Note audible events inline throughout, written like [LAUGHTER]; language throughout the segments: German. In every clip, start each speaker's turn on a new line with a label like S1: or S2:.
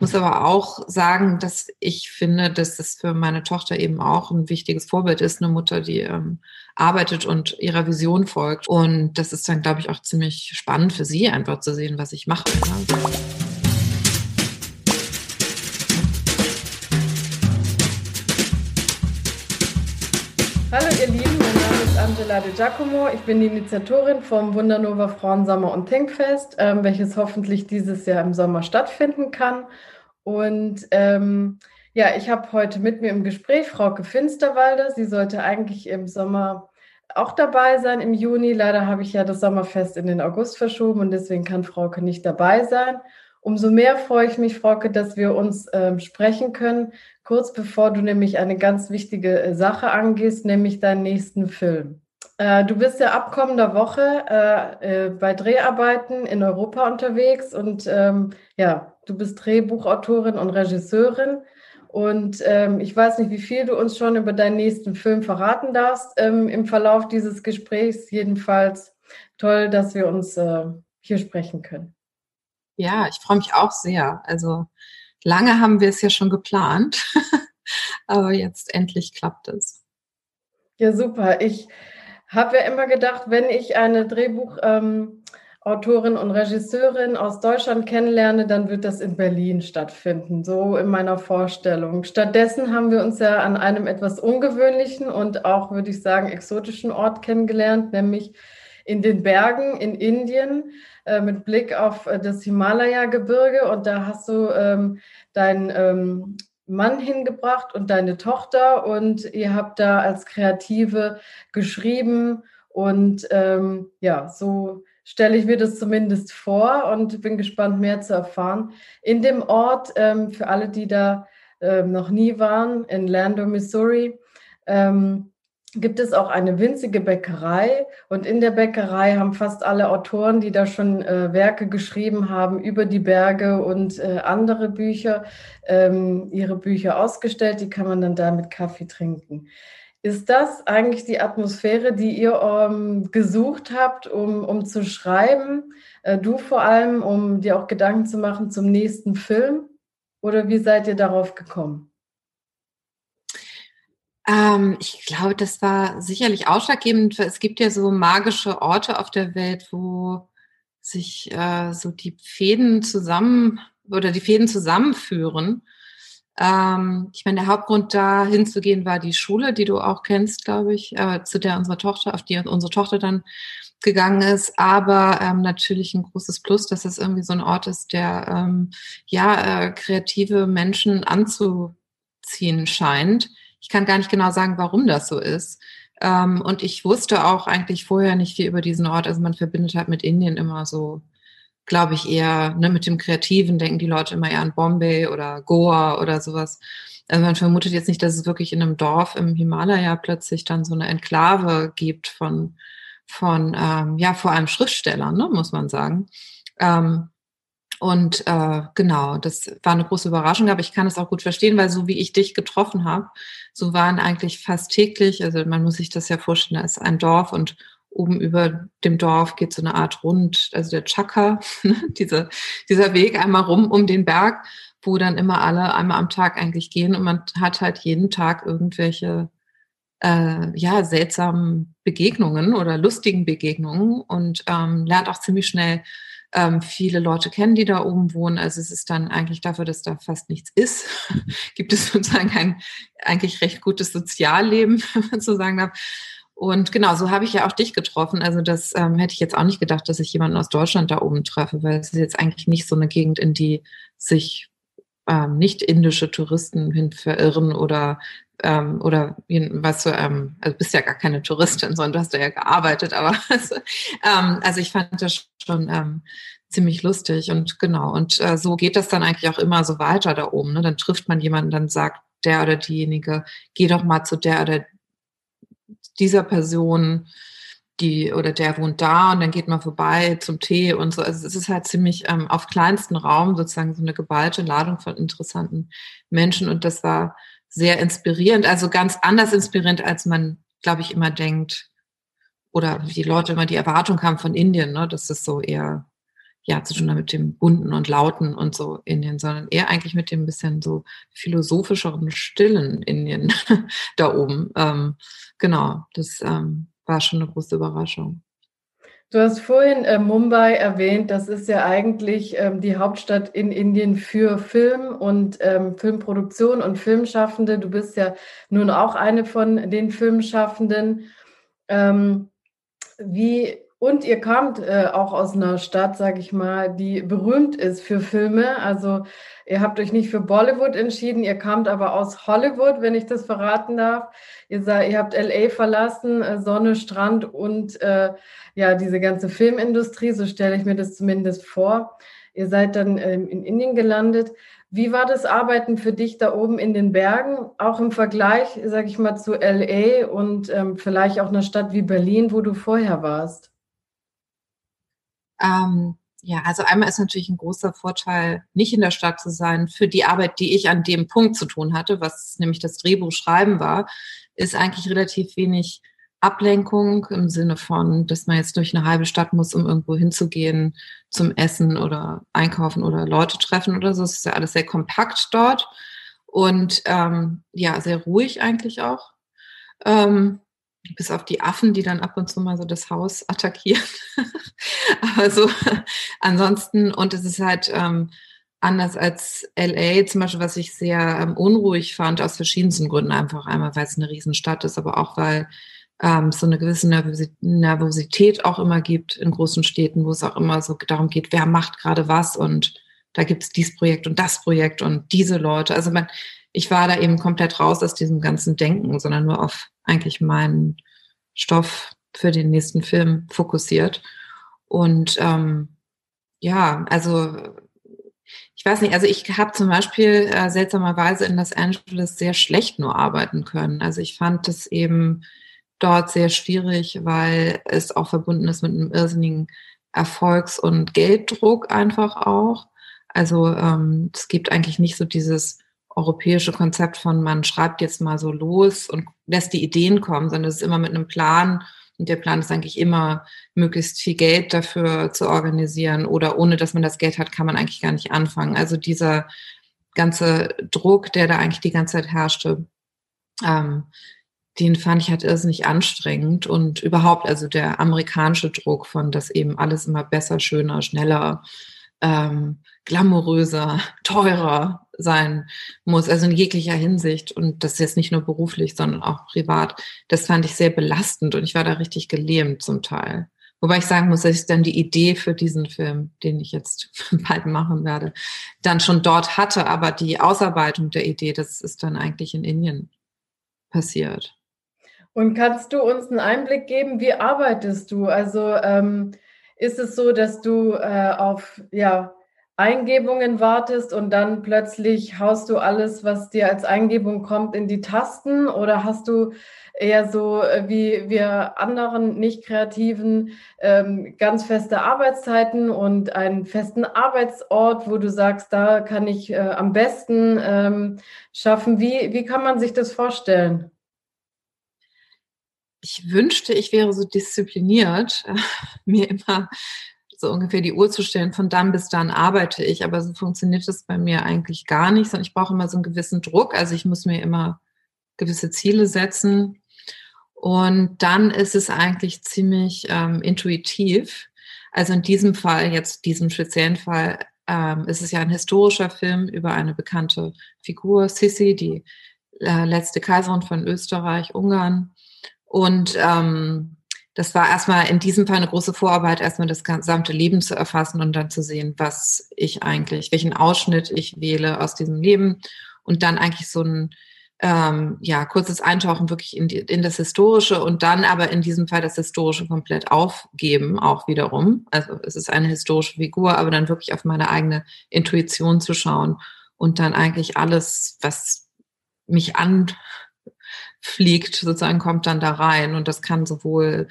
S1: muss aber auch sagen, dass ich finde, dass es für meine Tochter eben auch ein wichtiges Vorbild ist, eine Mutter, die ähm, arbeitet und ihrer Vision folgt. Und das ist dann, glaube ich, auch ziemlich spannend für sie, einfach zu sehen, was ich mache. Ne?
S2: De Giacomo. Ich bin die Initiatorin vom Wundernova Frauensommer und Thinkfest, ähm, welches hoffentlich dieses Jahr im Sommer stattfinden kann. Und ähm, ja, ich habe heute mit mir im Gespräch Frauke Finsterwalder. Sie sollte eigentlich im Sommer auch dabei sein im Juni. Leider habe ich ja das Sommerfest in den August verschoben und deswegen kann Frauke nicht dabei sein. Umso mehr freue ich mich, Frauke, dass wir uns ähm, sprechen können, kurz bevor du nämlich eine ganz wichtige äh, Sache angehst, nämlich deinen nächsten Film. Äh, du bist ja ab kommender Woche äh, äh, bei Dreharbeiten in Europa unterwegs und ähm, ja, du bist Drehbuchautorin und Regisseurin. Und ähm, ich weiß nicht, wie viel du uns schon über deinen nächsten Film verraten darfst ähm, im Verlauf dieses Gesprächs. Jedenfalls toll, dass wir uns äh, hier sprechen können.
S1: Ja, ich freue mich auch sehr. Also lange haben wir es ja schon geplant, [LAUGHS] aber jetzt endlich klappt es.
S2: Ja, super. Ich habe ja immer gedacht, wenn ich eine Drehbuchautorin ähm, und Regisseurin aus Deutschland kennenlerne, dann wird das in Berlin stattfinden, so in meiner Vorstellung. Stattdessen haben wir uns ja an einem etwas ungewöhnlichen und auch, würde ich sagen, exotischen Ort kennengelernt, nämlich in den Bergen in Indien äh, mit Blick auf äh, das Himalaya-Gebirge. Und da hast du ähm, deinen ähm, Mann hingebracht und deine Tochter und ihr habt da als Kreative geschrieben und ähm, ja, so stelle ich mir das zumindest vor und bin gespannt, mehr zu erfahren. In dem Ort, ähm, für alle, die da ähm, noch nie waren, in Lando, Missouri, ähm, gibt es auch eine winzige Bäckerei und in der Bäckerei haben fast alle Autoren, die da schon äh, Werke geschrieben haben über die Berge und äh, andere Bücher, ähm, ihre Bücher ausgestellt. Die kann man dann da mit Kaffee trinken. Ist das eigentlich die Atmosphäre, die ihr ähm, gesucht habt, um, um zu schreiben? Äh, du vor allem, um dir auch Gedanken zu machen zum nächsten Film? Oder wie seid ihr darauf gekommen?
S1: Ähm, ich glaube, das war sicherlich ausschlaggebend. Es gibt ja so magische Orte auf der Welt, wo sich äh, so die Fäden zusammen oder die Fäden zusammenführen. Ähm, ich meine, der Hauptgrund da hinzugehen war die Schule, die du auch kennst, glaube ich, äh, zu der unsere Tochter, auf die unsere Tochter dann gegangen ist, aber ähm, natürlich ein großes Plus, dass es irgendwie so ein Ort ist, der ähm, ja äh, kreative Menschen anzuziehen scheint ich kann gar nicht genau sagen, warum das so ist. Ähm, und ich wusste auch eigentlich vorher nicht viel über diesen Ort. Also man verbindet halt mit Indien immer so, glaube ich, eher ne, mit dem Kreativen denken die Leute immer eher an Bombay oder Goa oder sowas. Also man vermutet jetzt nicht, dass es wirklich in einem Dorf im Himalaya plötzlich dann so eine Enklave gibt von, von ähm, ja, vor allem Schriftstellern, ne, muss man sagen. Ähm, und äh, genau, das war eine große Überraschung, aber ich kann es auch gut verstehen, weil so wie ich dich getroffen habe, so waren eigentlich fast täglich, also man muss sich das ja vorstellen, da ist ein Dorf und oben über dem Dorf geht so eine Art Rund, also der Chaka, [LAUGHS] ne, diese, dieser Weg einmal rum um den Berg, wo dann immer alle einmal am Tag eigentlich gehen und man hat halt jeden Tag irgendwelche äh, ja seltsamen Begegnungen oder lustigen Begegnungen und ähm, lernt auch ziemlich schnell ähm, viele Leute kennen, die da oben wohnen. Also es ist dann eigentlich dafür, dass da fast nichts ist, [LAUGHS] gibt es sozusagen ein eigentlich recht gutes Sozialleben, [LAUGHS] wenn man so sagen darf. Und genau, so habe ich ja auch dich getroffen. Also das ähm, hätte ich jetzt auch nicht gedacht, dass ich jemanden aus Deutschland da oben treffe, weil es ist jetzt eigentlich nicht so eine Gegend, in die sich ähm, nicht indische Touristen hin verirren oder ähm, oder weißt du, ähm, also bist ja gar keine Touristin, sondern du hast ja gearbeitet, aber [LAUGHS] also, ähm, also ich fand das schon ähm, ziemlich lustig und genau und äh, so geht das dann eigentlich auch immer so weiter da oben. Ne? Dann trifft man jemanden, dann sagt der oder diejenige, geh doch mal zu der oder dieser Person, die oder der wohnt da und dann geht man vorbei zum Tee und so. Also es ist halt ziemlich ähm, auf kleinsten Raum sozusagen so eine geballte Ladung von interessanten Menschen und das war sehr inspirierend, also ganz anders inspirierend, als man, glaube ich, immer denkt oder die Leute immer die Erwartung haben von Indien, ne? dass es so eher ja, zu tun hat mit dem Bunten und Lauten und so Indien, sondern eher eigentlich mit dem bisschen so philosophischeren, stillen Indien [LAUGHS] da oben. Ähm, genau, das ähm, war schon eine große Überraschung.
S2: Du hast vorhin äh, Mumbai erwähnt, das ist ja eigentlich ähm, die Hauptstadt in Indien für Film und ähm, Filmproduktion und Filmschaffende. Du bist ja nun auch eine von den Filmschaffenden. Ähm, wie und ihr kamt äh, auch aus einer Stadt, sage ich mal, die berühmt ist für Filme. Also ihr habt euch nicht für Bollywood entschieden, ihr kamt aber aus Hollywood, wenn ich das verraten darf. Ihr, ihr habt LA verlassen, äh, Sonne, Strand und äh, ja, diese ganze Filmindustrie, so stelle ich mir das zumindest vor. Ihr seid dann ähm, in Indien gelandet. Wie war das Arbeiten für dich da oben in den Bergen, auch im Vergleich, sage ich mal, zu LA und ähm, vielleicht auch einer Stadt wie Berlin, wo du vorher warst?
S1: Ähm, ja, also einmal ist natürlich ein großer Vorteil, nicht in der Stadt zu sein. Für die Arbeit, die ich an dem Punkt zu tun hatte, was nämlich das Drehbuch schreiben war, ist eigentlich relativ wenig Ablenkung im Sinne von, dass man jetzt durch eine halbe Stadt muss, um irgendwo hinzugehen zum Essen oder einkaufen oder Leute treffen oder so. Es ist ja alles sehr kompakt dort und ähm, ja, sehr ruhig eigentlich auch. Ähm, bis auf die Affen, die dann ab und zu mal so das Haus [LAUGHS] attackieren. Aber so ansonsten, und es ist halt ähm, anders als LA zum Beispiel, was ich sehr ähm, unruhig fand, aus verschiedensten Gründen. Einfach einmal, weil es eine Riesenstadt ist, aber auch, weil ähm, so eine gewisse Nervosität auch immer gibt in großen Städten, wo es auch immer so darum geht, wer macht gerade was und da gibt es dieses Projekt und das Projekt und diese Leute. Also man, ich war da eben komplett raus aus diesem ganzen Denken, sondern nur auf eigentlich meinen Stoff für den nächsten Film fokussiert. Und ähm, ja, also ich weiß nicht, also ich habe zum Beispiel äh, seltsamerweise in Los Angeles sehr schlecht nur arbeiten können. Also ich fand es eben dort sehr schwierig, weil es auch verbunden ist mit einem irrsinnigen Erfolgs- und Gelddruck einfach auch. Also ähm, es gibt eigentlich nicht so dieses europäische Konzept von man schreibt jetzt mal so los und lässt die Ideen kommen, sondern es ist immer mit einem Plan und der Plan ist eigentlich immer, möglichst viel Geld dafür zu organisieren oder ohne dass man das Geld hat, kann man eigentlich gar nicht anfangen. Also dieser ganze Druck, der da eigentlich die ganze Zeit herrschte, ähm, den fand ich halt irrsinnig anstrengend und überhaupt, also der amerikanische Druck von, dass eben alles immer besser, schöner, schneller, ähm, glamouröser, [LAUGHS] teurer sein muss, also in jeglicher Hinsicht. Und das ist jetzt nicht nur beruflich, sondern auch privat. Das fand ich sehr belastend und ich war da richtig gelähmt zum Teil. Wobei ich sagen muss, dass ich dann die Idee für diesen Film, den ich jetzt [LAUGHS] bald machen werde, dann schon dort hatte. Aber die Ausarbeitung der Idee, das ist dann eigentlich in Indien passiert.
S2: Und kannst du uns einen Einblick geben, wie arbeitest du? Also ähm, ist es so, dass du äh, auf ja, Eingebungen wartest und dann plötzlich haust du alles, was dir als Eingebung kommt, in die Tasten? Oder hast du eher so äh, wie wir anderen nicht-kreativen ähm, ganz feste Arbeitszeiten und einen festen Arbeitsort, wo du sagst, da kann ich äh, am besten ähm, schaffen? Wie, wie kann man sich das vorstellen?
S1: Ich wünschte, ich wäre so diszipliniert, [LAUGHS] mir immer so ungefähr die Uhr zu stellen, von dann bis dann arbeite ich. Aber so funktioniert das bei mir eigentlich gar nicht, sondern ich brauche immer so einen gewissen Druck. Also ich muss mir immer gewisse Ziele setzen. Und dann ist es eigentlich ziemlich ähm, intuitiv. Also in diesem Fall, jetzt diesem speziellen Fall, ähm, ist es ja ein historischer Film über eine bekannte Figur, Sissi, die äh, letzte Kaiserin von Österreich, Ungarn. Und ähm, das war erstmal in diesem Fall eine große Vorarbeit, erstmal das gesamte Leben zu erfassen und dann zu sehen, was ich eigentlich, welchen Ausschnitt ich wähle aus diesem Leben und dann eigentlich so ein ähm, ja, kurzes Eintauchen wirklich in, die, in das Historische und dann aber in diesem Fall das Historische komplett aufgeben, auch wiederum. Also es ist eine historische Figur, aber dann wirklich auf meine eigene Intuition zu schauen und dann eigentlich alles, was mich an fliegt, sozusagen kommt dann da rein. Und das kann sowohl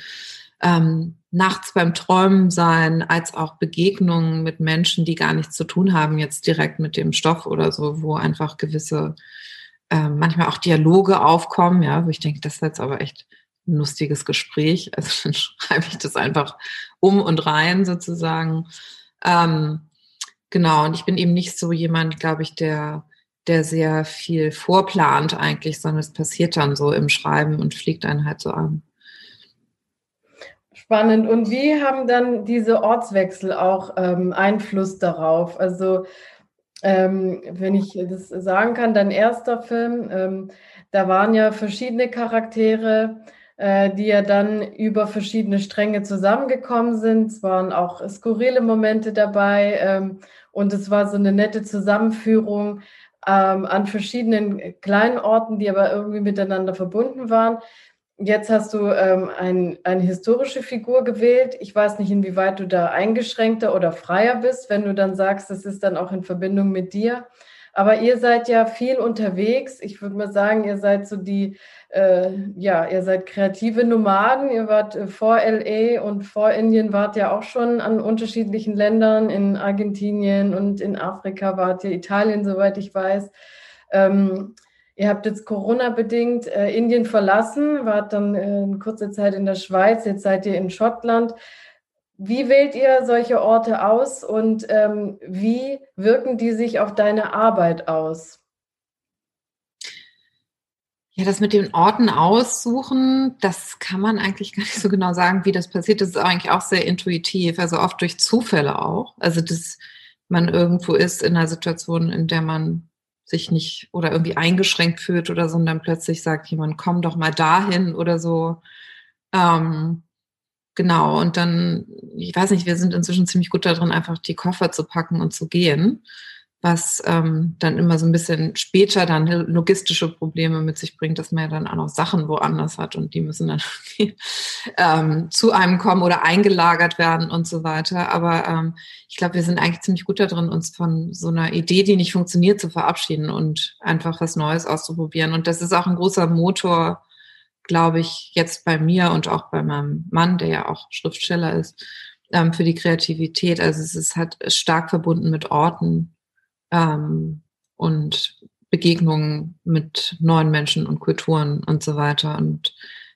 S1: ähm, nachts beim Träumen sein, als auch Begegnungen mit Menschen, die gar nichts zu tun haben, jetzt direkt mit dem Stoff oder so, wo einfach gewisse, äh, manchmal auch Dialoge aufkommen, ja, wo ich denke, das ist jetzt aber echt ein lustiges Gespräch. [LAUGHS] Also dann schreibe ich das einfach um und rein sozusagen. Ähm, genau, und ich bin eben nicht so jemand, glaube ich, der, der sehr viel vorplant eigentlich, sondern es passiert dann so im Schreiben und fliegt einen halt so an.
S2: Spannend. Und wie haben dann diese Ortswechsel auch ähm, Einfluss darauf? Also, ähm, wenn ich das sagen kann, dein erster Film, ähm, da waren ja verschiedene Charaktere, äh, die ja dann über verschiedene Stränge zusammengekommen sind. Es waren auch skurrile Momente dabei ähm, und es war so eine nette Zusammenführung ähm, an verschiedenen kleinen Orten, die aber irgendwie miteinander verbunden waren. Jetzt hast du ähm, ein, eine historische Figur gewählt. Ich weiß nicht, inwieweit du da eingeschränkter oder freier bist, wenn du dann sagst, das ist dann auch in Verbindung mit dir. Aber ihr seid ja viel unterwegs. Ich würde mal sagen, ihr seid so die, äh, ja, ihr seid kreative Nomaden. Ihr wart äh, vor LA und vor Indien wart ja auch schon an unterschiedlichen Ländern. In Argentinien und in Afrika wart ihr, Italien, soweit ich weiß. Ähm, Ihr habt jetzt Corona-bedingt äh, Indien verlassen, wart dann äh, in kurzer Zeit in der Schweiz, jetzt seid ihr in Schottland. Wie wählt ihr solche Orte aus und ähm, wie wirken die sich auf deine Arbeit aus?
S1: Ja, das mit den Orten aussuchen, das kann man eigentlich gar nicht so genau sagen, wie das passiert. Das ist eigentlich auch sehr intuitiv, also oft durch Zufälle auch. Also, dass man irgendwo ist in einer Situation, in der man sich nicht oder irgendwie eingeschränkt fühlt oder so und dann plötzlich sagt jemand, komm doch mal dahin oder so. Ähm, genau, und dann, ich weiß nicht, wir sind inzwischen ziemlich gut darin, einfach die Koffer zu packen und zu gehen was ähm, dann immer so ein bisschen später dann logistische Probleme mit sich bringt, dass man ja dann auch noch Sachen woanders hat und die müssen dann [LAUGHS] ähm, zu einem kommen oder eingelagert werden und so weiter. Aber ähm, ich glaube, wir sind eigentlich ziemlich gut darin, uns von so einer Idee, die nicht funktioniert, zu verabschieden und einfach was Neues auszuprobieren. Und das ist auch ein großer Motor, glaube ich, jetzt bei mir und auch bei meinem Mann, der ja auch Schriftsteller ist, ähm, für die Kreativität. Also es ist halt stark verbunden mit Orten, ähm, und Begegnungen mit neuen Menschen und Kulturen und so weiter. Und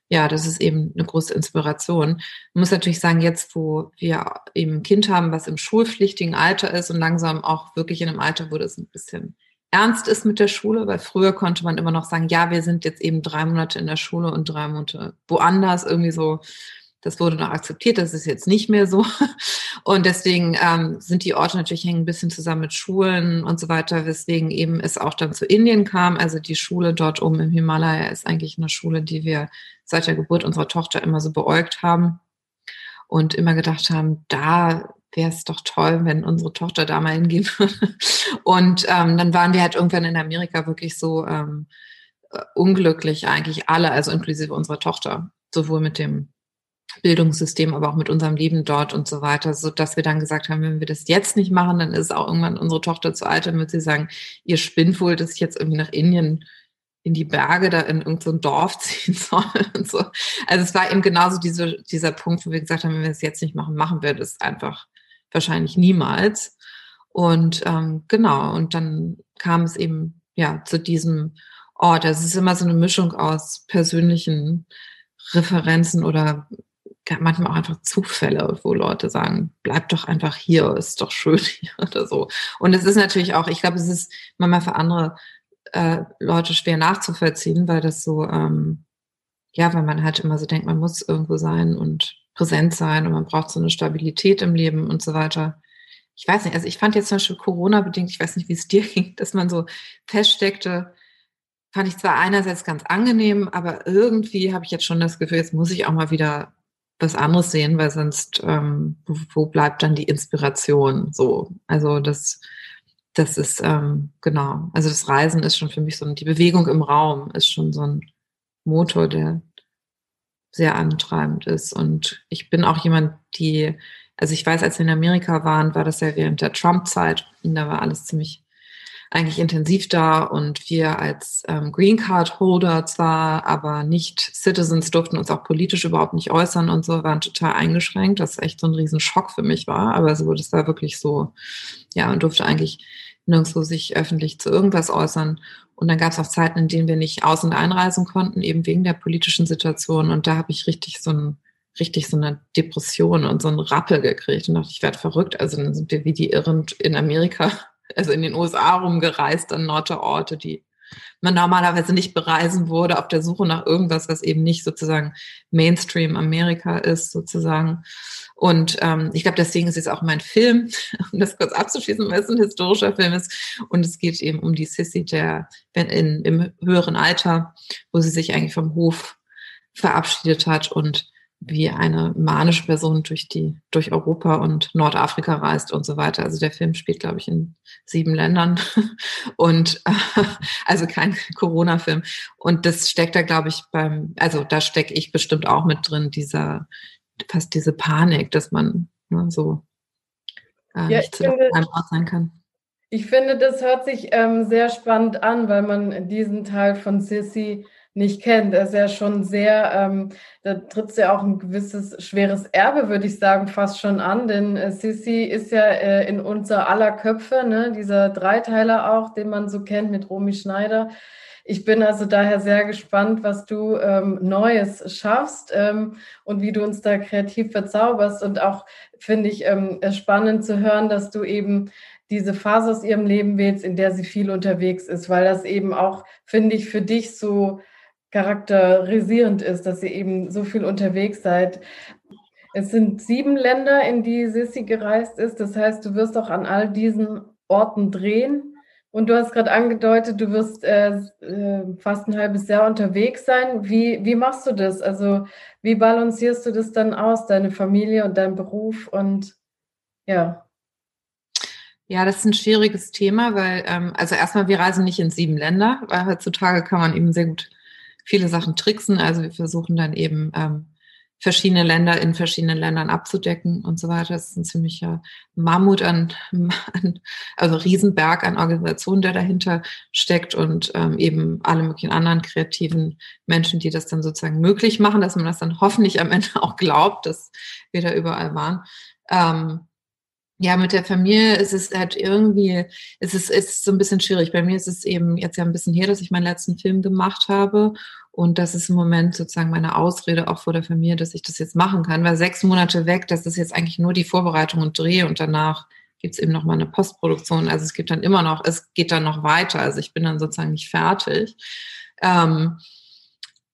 S1: ja, das ist eben eine große Inspiration. Man muss natürlich sagen, jetzt, wo wir eben ein Kind haben, was im schulpflichtigen Alter ist und langsam auch wirklich in einem Alter, wo das ein bisschen ernst ist mit der Schule, weil früher konnte man immer noch sagen, ja, wir sind jetzt eben drei Monate in der Schule und drei Monate woanders, irgendwie so das wurde noch akzeptiert, das ist jetzt nicht mehr so. [LAUGHS] Und deswegen ähm, sind die Orte natürlich hängen ein bisschen zusammen mit Schulen und so weiter, weswegen eben es auch dann zu Indien kam. Also die Schule dort oben im Himalaya ist eigentlich eine Schule, die wir seit der Geburt unserer Tochter immer so beäugt haben und immer gedacht haben, da wäre es doch toll, wenn unsere Tochter da mal hingehen würde. Und ähm, dann waren wir halt irgendwann in Amerika wirklich so ähm, äh, unglücklich, eigentlich alle, also inklusive unserer Tochter, sowohl mit dem Bildungssystem, aber auch mit unserem Leben dort und so weiter, so dass wir dann gesagt haben, wenn wir das jetzt nicht machen, dann ist auch irgendwann unsere Tochter zu alt, dann wird sie sagen, ihr spinnt wohl, dass ich jetzt irgendwie nach Indien in die Berge da in irgendein so Dorf [LAUGHS] ziehen soll und so. Also es war eben genauso diese, dieser Punkt, wo wir gesagt haben, wenn wir es jetzt nicht machen, machen wir das einfach wahrscheinlich niemals. Und ähm, genau, und dann kam es eben ja zu diesem Ort. Also es ist immer so eine Mischung aus persönlichen Referenzen oder manchmal auch einfach Zufälle, wo Leute sagen, bleib doch einfach hier, ist doch schön [LAUGHS] hier oder so. Und es ist natürlich auch, ich glaube, es ist manchmal für andere äh, Leute schwer nachzuvollziehen, weil das so, ähm, ja, weil man halt immer so denkt, man muss irgendwo sein und präsent sein und man braucht so eine Stabilität im Leben und so weiter. Ich weiß nicht, also ich fand jetzt zum Beispiel Corona-bedingt, ich weiß nicht, wie es [LAUGHS] dir ging, dass man so feststeckte, fand ich zwar einerseits ganz angenehm, aber irgendwie habe ich jetzt schon das Gefühl, jetzt muss ich auch mal wieder was anderes sehen, weil sonst, ähm, wo, bleibt dann die Inspiration? So, also das, das ist, ähm, genau, also das Reisen ist schon für mich so, die Bewegung im Raum ist schon so ein Motor, der sehr antreibend ist. Und ich bin auch jemand, die, also ich weiß, als wir in Amerika waren, war das ja während der Trump-Zeit. Da war alles ziemlich eigentlich intensiv da. Und wir als ähm, Green Card Holder zwar, aber nicht Citizens durften uns auch politisch überhaupt nicht äußern und so, waren total eingeschränkt, was echt so ein Riesenschock für mich war, aber so, das war wirklich so, ja, und durfte eigentlich nirgendwo sich öffentlich zu irgendwas äußern. Und dann gab es auch Zeiten, in denen wir nicht aus- und einreisen konnten, eben wegen der politischen Situation. Und da habe ich richtig so ein richtig so eine Depression und so einen Rappel gekriegt und dachte, ich werde verrückt. Also dann sind wir wie die Irren in Amerika, [LAUGHS] also in den USA rumgereist an Orte, Orte, die man normalerweise nicht bereisen würde, auf der Suche nach irgendwas, was eben nicht sozusagen Mainstream Amerika ist, sozusagen. Und ähm, ich glaube, deswegen ist es auch mein Film, [LAUGHS] um das kurz abzuschließen, weil es ein historischer Film ist. Und es geht eben um die Sissy, der in, im höheren Alter, wo sie sich eigentlich vom Hof verabschiedet hat und wie eine manische Person durch die, durch Europa und Nordafrika reist und so weiter. Also der Film spielt, glaube ich, in sieben Ländern [LAUGHS] und äh, also kein Corona-Film. Und das steckt da, glaube ich, beim, also da stecke ich bestimmt auch mit drin, dieser, fast diese Panik, dass man ne, so äh, ja, nicht zu einem Ort sein kann.
S2: Ich finde, das hört sich ähm, sehr spannend an, weil man diesen Teil von Sissy nicht kennt. Er ist ja schon sehr, ähm, da tritt ja auch ein gewisses schweres Erbe, würde ich sagen, fast schon an. Denn äh, Sissi ist ja äh, in unser aller Köpfe, ne? dieser Dreiteiler auch, den man so kennt mit Romy Schneider. Ich bin also daher sehr gespannt, was du ähm, Neues schaffst ähm, und wie du uns da kreativ verzauberst. Und auch finde ich ähm, spannend zu hören, dass du eben diese Phase aus ihrem Leben wählst, in der sie viel unterwegs ist, weil das eben auch, finde ich, für dich so charakterisierend ist, dass ihr eben so viel unterwegs seid. Es sind sieben Länder, in die Sissi gereist ist. Das heißt, du wirst auch an all diesen Orten drehen. Und du hast gerade angedeutet, du wirst äh, äh, fast ein halbes Jahr unterwegs sein. Wie, wie machst du das? Also wie balancierst du das dann aus, deine Familie und dein Beruf? Und ja.
S1: Ja, das ist ein schwieriges Thema, weil, ähm, also erstmal, wir reisen nicht in sieben Länder, weil heutzutage kann man eben sehr gut viele Sachen tricksen. Also wir versuchen dann eben ähm, verschiedene Länder in verschiedenen Ländern abzudecken und so weiter. Das ist ein ziemlicher Mammut an, an also Riesenberg an Organisationen, der dahinter steckt und ähm, eben alle möglichen anderen kreativen Menschen, die das dann sozusagen möglich machen, dass man das dann hoffentlich am Ende [LAUGHS] auch glaubt, dass wir da überall waren. Ähm, ja, mit der Familie ist es halt irgendwie, ist es ist so ein bisschen schwierig. Bei mir ist es eben jetzt ja ein bisschen her, dass ich meinen letzten Film gemacht habe. Und das ist im Moment sozusagen meine Ausrede auch vor der Familie, dass ich das jetzt machen kann. Weil sechs Monate weg, das ist jetzt eigentlich nur die Vorbereitung und Dreh und danach gibt's eben noch mal eine Postproduktion. Also es gibt dann immer noch, es geht dann noch weiter. Also ich bin dann sozusagen nicht fertig. Ähm,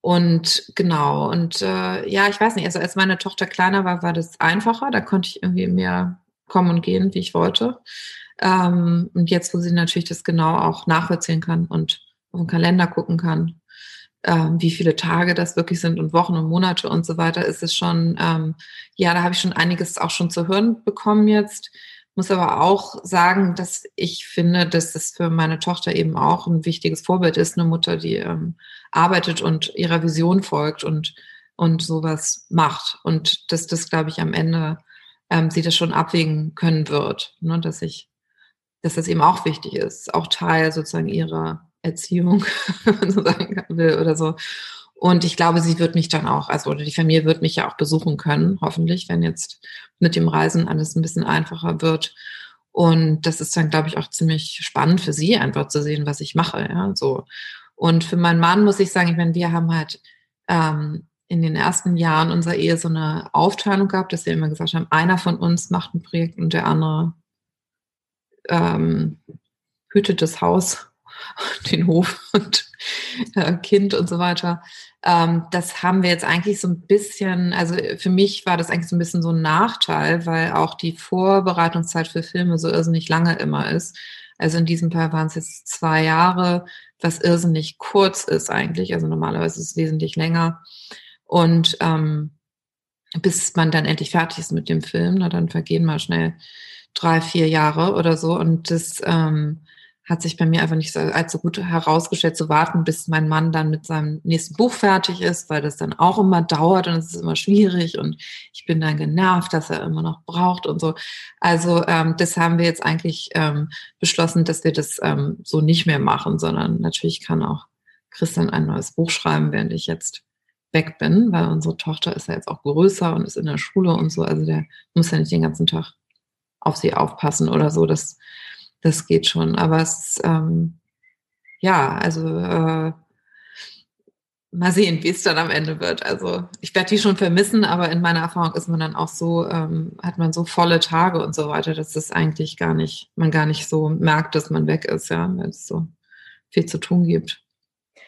S1: und genau, und äh, ja, ich weiß nicht, also als meine Tochter kleiner war, war das einfacher. Da konnte ich irgendwie mehr kommen und gehen, wie ich wollte. Ähm, und jetzt, wo sie natürlich das genau auch nachvollziehen kann und auf den Kalender gucken kann, ähm, wie viele Tage das wirklich sind und Wochen und Monate und so weiter, ist es schon, ähm, ja, da habe ich schon einiges auch schon zu hören bekommen jetzt. Muss aber auch sagen, dass ich finde, dass das für meine Tochter eben auch ein wichtiges Vorbild ist, eine Mutter, die ähm, arbeitet und ihrer Vision folgt und, und sowas macht. Und dass das, glaube ich, am Ende ähm, sie das schon abwägen können wird, ne, dass ich, dass das eben auch wichtig ist, auch Teil sozusagen ihrer Erziehung, [LAUGHS] wenn man so sagen will oder so. Und ich glaube, sie wird mich dann auch, also die Familie wird mich ja auch besuchen können, hoffentlich, wenn jetzt mit dem Reisen alles ein bisschen einfacher wird. Und das ist dann, glaube ich, auch ziemlich spannend für sie, einfach zu sehen, was ich mache, ja, so. Und für meinen Mann muss ich sagen, ich meine, wir haben halt ähm, in den ersten Jahren unserer Ehe so eine Aufteilung gehabt, dass wir immer gesagt haben, einer von uns macht ein Projekt und der andere ähm, hütet das Haus, [LAUGHS] den Hof und äh, Kind und so weiter. Ähm, das haben wir jetzt eigentlich so ein bisschen, also für mich war das eigentlich so ein bisschen so ein Nachteil, weil auch die Vorbereitungszeit für Filme so irrsinnig lange immer ist. Also in diesem Fall waren es jetzt zwei Jahre, was irrsinnig kurz ist eigentlich. Also normalerweise ist es wesentlich länger. Und ähm, bis man dann endlich fertig ist mit dem Film, na, dann vergehen mal schnell drei, vier Jahre oder so. Und das ähm, hat sich bei mir einfach nicht so allzu gut herausgestellt zu warten, bis mein Mann dann mit seinem nächsten Buch fertig ist, weil das dann auch immer dauert und es ist immer schwierig und ich bin dann genervt, dass er immer noch braucht und so. Also ähm, das haben wir jetzt eigentlich ähm, beschlossen, dass wir das ähm, so nicht mehr machen, sondern natürlich kann auch Christian ein neues Buch schreiben, während ich jetzt weg bin, weil unsere Tochter ist ja jetzt auch größer und ist in der Schule und so. Also der muss ja nicht den ganzen Tag auf sie aufpassen oder so. Das, das geht schon. Aber es, ähm, ja, also äh, mal sehen, wie es dann am Ende wird. Also ich werde die schon vermissen, aber in meiner Erfahrung ist man dann auch so, ähm, hat man so volle Tage und so weiter, dass es eigentlich gar nicht, man gar nicht so merkt, dass man weg ist, ja, weil es so viel zu tun gibt.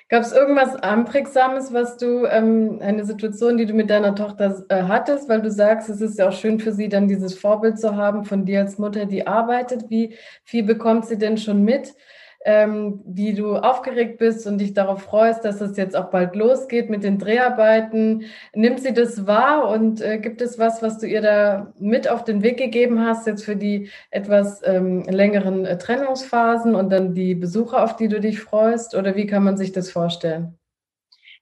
S2: Gab es irgendwas Anprägsames, was du, ähm, eine Situation, die du mit deiner Tochter äh, hattest, weil du sagst, es ist ja auch schön für sie, dann dieses Vorbild zu haben von dir als Mutter, die arbeitet. Wie viel bekommt sie denn schon mit? Ähm, wie du aufgeregt bist und dich darauf freust, dass es jetzt auch bald losgeht mit den Dreharbeiten. Nimmt sie das wahr und äh, gibt es was, was du ihr da mit auf den Weg gegeben hast, jetzt für die etwas ähm, längeren äh, Trennungsphasen und dann die Besucher, auf die du dich freust? Oder wie kann man sich das vorstellen?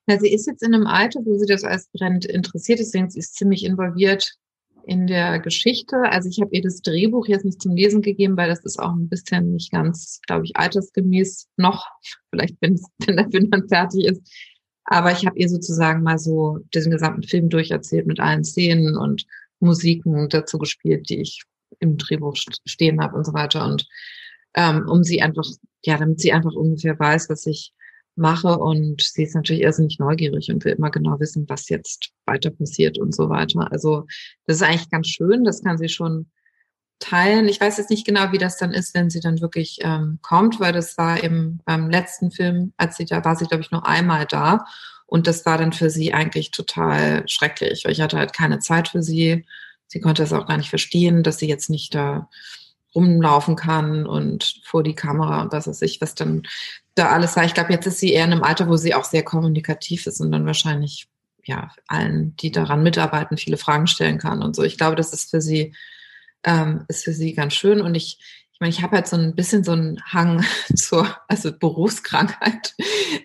S1: Na, sie ist jetzt in einem Alter, wo sie das als brennend interessiert, deswegen sie ist ziemlich involviert in der Geschichte. Also ich habe ihr das Drehbuch jetzt nicht zum Lesen gegeben, weil das ist auch ein bisschen nicht ganz, glaube ich, altersgemäß noch. Vielleicht, wenn, [LAUGHS] der Film dann fertig ist. Aber ich habe ihr sozusagen mal so diesen gesamten Film durcherzählt mit allen Szenen und Musiken dazu gespielt, die ich im Drehbuch stehen habe und so weiter. Und ähm, um sie einfach, ja, damit sie einfach ungefähr weiß, was ich mache und sie ist natürlich irrsinnig neugierig und will immer genau wissen, was jetzt weiter passiert und so weiter. Also das ist eigentlich ganz schön, das kann sie schon teilen. Ich weiß jetzt nicht genau, wie das dann ist, wenn sie dann wirklich ähm, kommt, weil das war im beim letzten Film, als sie da war, sie glaube ich noch einmal da und das war dann für sie eigentlich total schrecklich, weil ich hatte halt keine Zeit für sie. Sie konnte es auch gar nicht verstehen, dass sie jetzt nicht da rumlaufen kann und vor die Kamera und was weiß ich, was dann da alles war. Ich glaube, jetzt ist sie eher in einem Alter, wo sie auch sehr kommunikativ ist und dann wahrscheinlich ja allen, die daran mitarbeiten, viele Fragen stellen kann und so. Ich glaube, das ist für sie ähm, ist für sie ganz schön und ich ich meine, ich habe halt so ein bisschen so einen Hang [LAUGHS] zur also Berufskrankheit,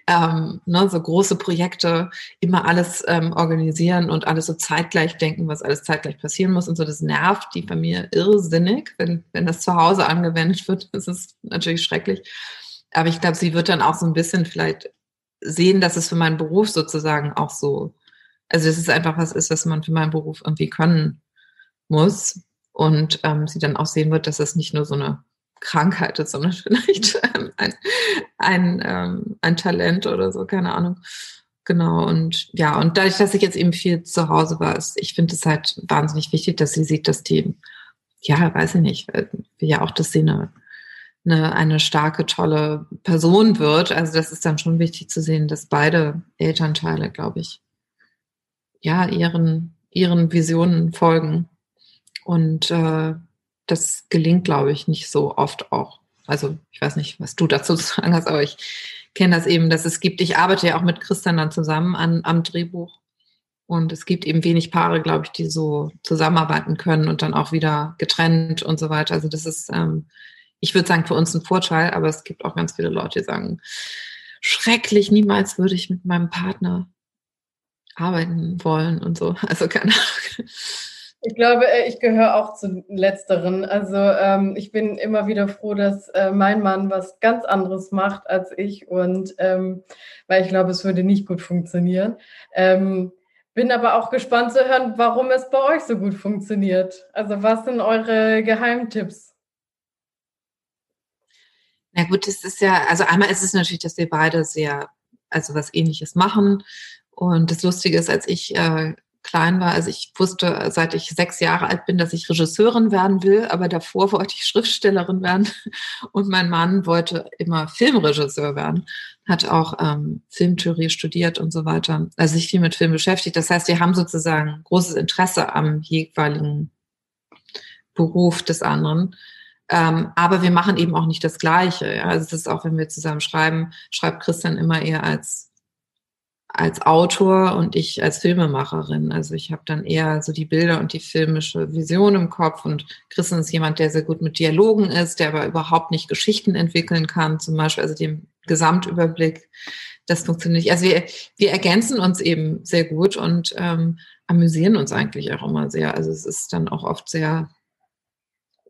S1: ähm, ne, so große Projekte, immer alles ähm, organisieren und alles so zeitgleich denken, was alles zeitgleich passieren muss und so. Das nervt die Familie irrsinnig, wenn, wenn das zu Hause angewendet wird. [LAUGHS] Das ist natürlich schrecklich. Aber ich glaube, sie wird dann auch so ein bisschen vielleicht sehen, dass es für meinen Beruf sozusagen auch so, also dass es einfach was ist, was man für meinen Beruf irgendwie können muss und ähm, sie dann auch sehen wird, dass das nicht nur so eine Krankheit ist, sondern [LAUGHS] vielleicht ähm, ein, ein, ähm, ein Talent oder so, keine Ahnung. Genau, und ja, und dadurch, dass ich jetzt eben viel zu Hause war, ist, ich finde es halt wahnsinnig wichtig, dass sie sieht, dass die, ja, weiß ich nicht, wie ja auch, dass sie eine, eine, starke, tolle Person wird. Also das ist dann schon wichtig zu sehen, dass beide Elternteile, glaube ich, ja, ihren, ihren Visionen folgen und äh, das gelingt, glaube ich, nicht so oft auch. Also ich weiß nicht, was du dazu [LAUGHS] zu sagen hast, aber ich kenne das eben, dass es gibt, ich arbeite ja auch mit Christian dann zusammen an, am Drehbuch. Und es gibt eben wenig Paare, glaube ich, die so zusammenarbeiten können und dann auch wieder getrennt und so weiter. Also das ist, ähm, ich würde sagen, für uns ein Vorteil, aber es gibt auch ganz viele Leute, die sagen, schrecklich, niemals würde ich mit meinem Partner arbeiten wollen und so. [LAUGHS] Also keine Ahnung.
S2: Ich glaube, äh, ich gehöre auch zu Letzteren. Also ähm, ich bin immer wieder froh, dass äh, mein Mann was ganz anderes macht als ich und ähm, weil ich glaube, es würde nicht gut funktionieren. Ähm, bin aber auch gespannt zu hören, warum es bei euch so gut funktioniert. Also was sind eure Geheimtipps?
S1: Na gut, es ist ja, also einmal ist es natürlich, dass wir beide sehr, also was ähnliches machen. Und das Lustige ist, als ich äh, klein war. Also ich wusste, seit ich sechs Jahre alt bin, dass ich Regisseurin werden will, aber davor wollte ich Schriftstellerin werden [LAUGHS] und mein Mann wollte immer Filmregisseur werden, hat auch ähm, Filmtheorie studiert und so weiter, also sich viel mit Film beschäftigt. Das heißt, wir haben sozusagen großes Interesse am jeweiligen Beruf des anderen. Ähm, aber wir machen eben auch nicht das Gleiche. Ja? Also es ist auch, wenn wir zusammen schreiben, schreibt Christian immer eher als als Autor und ich als Filmemacherin. Also ich habe dann eher so die Bilder und die filmische Vision im Kopf und Christian ist jemand, der sehr gut mit Dialogen ist, der aber überhaupt nicht Geschichten entwickeln kann, zum Beispiel, also dem Gesamtüberblick. Das funktioniert nicht. Also wir, wir ergänzen uns eben sehr gut und ähm, amüsieren uns eigentlich auch immer sehr. Also es ist dann auch oft sehr,